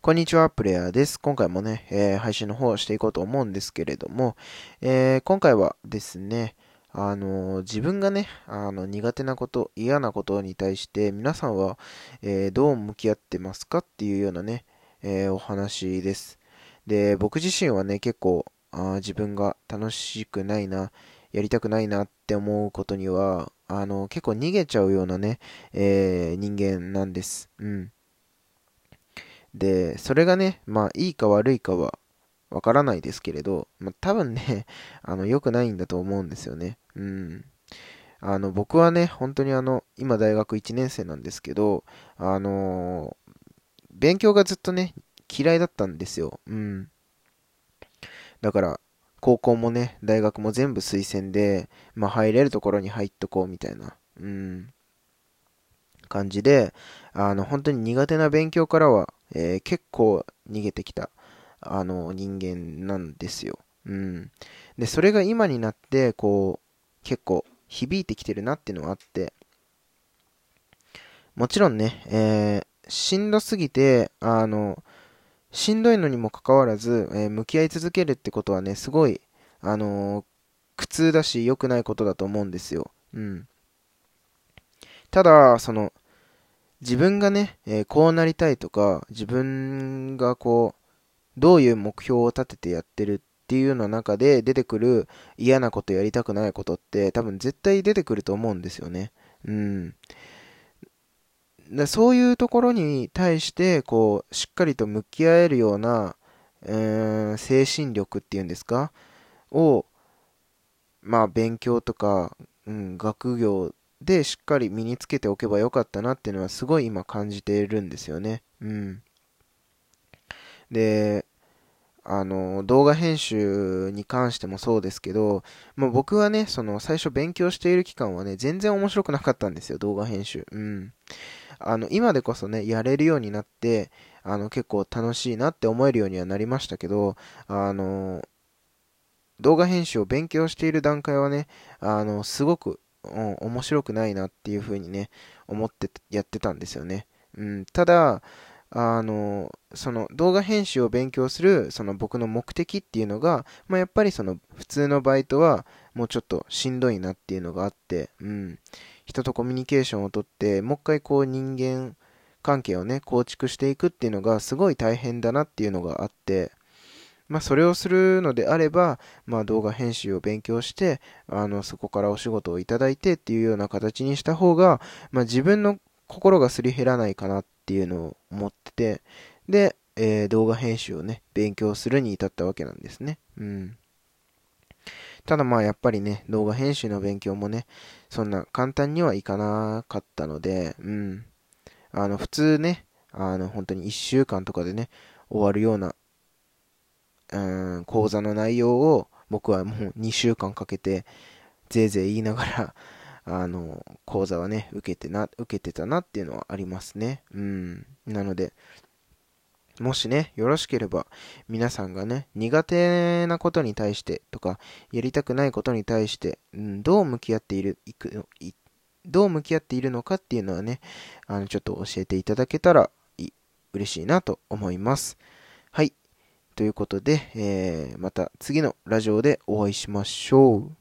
こんにちは、プレイヤーです。今回もね、えー、配信の方をしていこうと思うんですけれども、えー、今回はですね、あのー、自分がね、あの、苦手なこと、嫌なことに対して、皆さんは、えどう向き合ってますかっていうようなね、えお話です。で、僕自身はね、結構、あ自分が楽しくないな、やりたくないなって思うことには、あの、結構逃げちゃうようなね、え人間なんです。うん。で、それがね、まあいいか悪いかはわからないですけれど、まあ、多分ね、あの、良くないんだと思うんですよね。うん。あの、僕はね、本当にあの、今大学1年生なんですけど、あのー、勉強がずっとね、嫌いだったんですよ。うん。だから、高校もね、大学も全部推薦で、まあ入れるところに入っとこうみたいな。うん。感じで、あの、本当に苦手な勉強からは、えー、結構逃げてきた、あの、人間なんですよ。うん。で、それが今になって、こう、結構響いてきてるなっていうのはあって、もちろんね、えー、しんどすぎて、あの、しんどいのにもかかわらず、えー、向き合い続けるってことはね、すごい、あのー、苦痛だし、良くないことだと思うんですよ。うん。ただ、その、自分がね、えー、こうなりたいとか、自分がこう、どういう目標を立ててやってるっていうの中で出てくる嫌なことやりたくないことって多分絶対出てくると思うんですよね。うん。だそういうところに対して、こう、しっかりと向き合えるような、えーん、精神力っていうんですか？を、まあ、勉強とか、うん、学業でしっかり身につけておけばよかったなっていうのはすごい今感じているんですよね。うん。で、あの、動画編集に関してもそうですけど、まあ、僕はね、その最初勉強している期間はね、全然面白くなかったんですよ、動画編集。うん。あの、今でこそね、やれるようになって、あの、結構楽しいなって思えるようにはなりましたけど、あの、動画編集を勉強している段階はね、あの、すごくうん、面白くないなっていう風にね、思ってやってたんですよね。うん、ただ、あの、その動画編集を勉強する、その僕の目的っていうのが、まあ、やっぱりその普通のバイトはもうちょっとしんどいなっていうのがあって、うん、人とコミュニケーションをとって、もう一回こう人間関係をね、構築していくっていうのがすごい大変だなっていうのがあって、まあ、それをするのであれば、まあ、動画編集を勉強して、あの、そこからお仕事をいただいてっていうような形にした方が、まあ、自分の心がすり減らないかなっていうのを思ってて、で、えー、動画編集をね、勉強するに至ったわけなんですね。うん。ただまあやっぱりね、動画編集の勉強もね、そんな簡単にはいかなかったので、うん。あの、普通ね、あの、本当に1週間とかでね、終わるようなうん、講座の内容を僕はもう2週間かけて、ぜいぜい言いながら、あの、講座はね、受けてな、受けてたなっていうのはありますね。うん。なので、もしね、よろしければ、皆さんがね、苦手なことに対してとか、やりたくないことに対して、うん、どう向き合っている、いく、い、どう向き合っているのかっていうのはね、あの、ちょっと教えていただけたら、い、嬉しいなと思います。ということで、えー、また次のラジオでお会いしましょう。